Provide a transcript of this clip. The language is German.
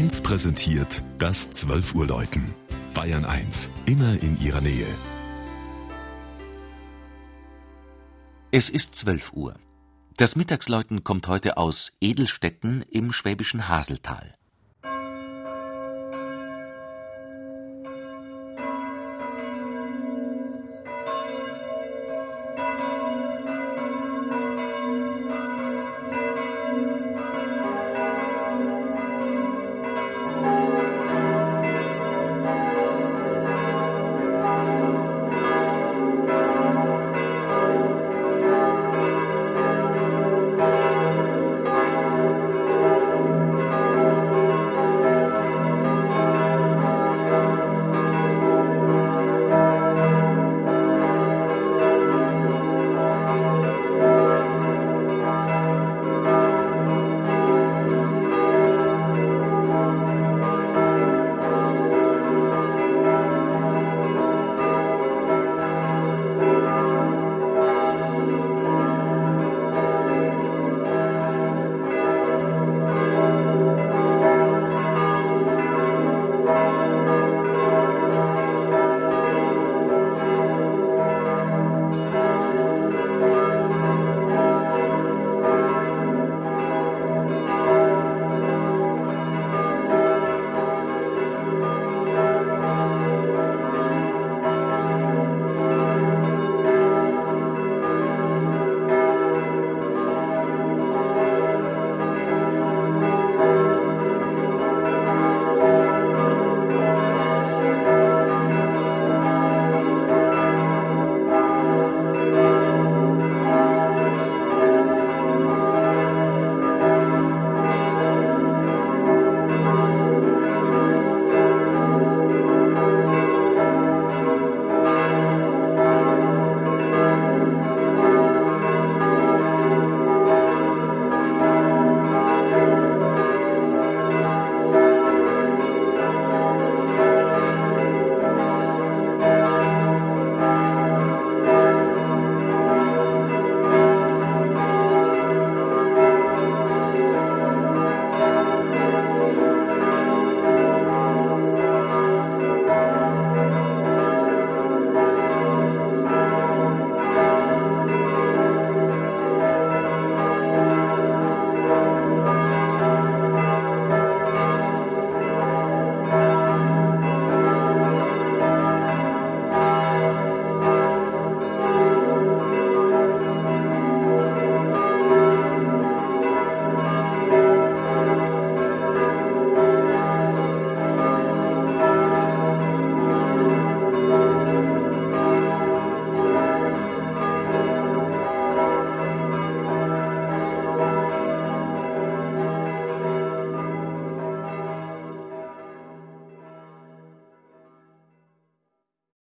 1 präsentiert das 12 Uhr Läuten. Bayern 1, immer in ihrer Nähe. Es ist 12 Uhr. Das Mittagsläuten kommt heute aus Edelstetten im schwäbischen Haseltal.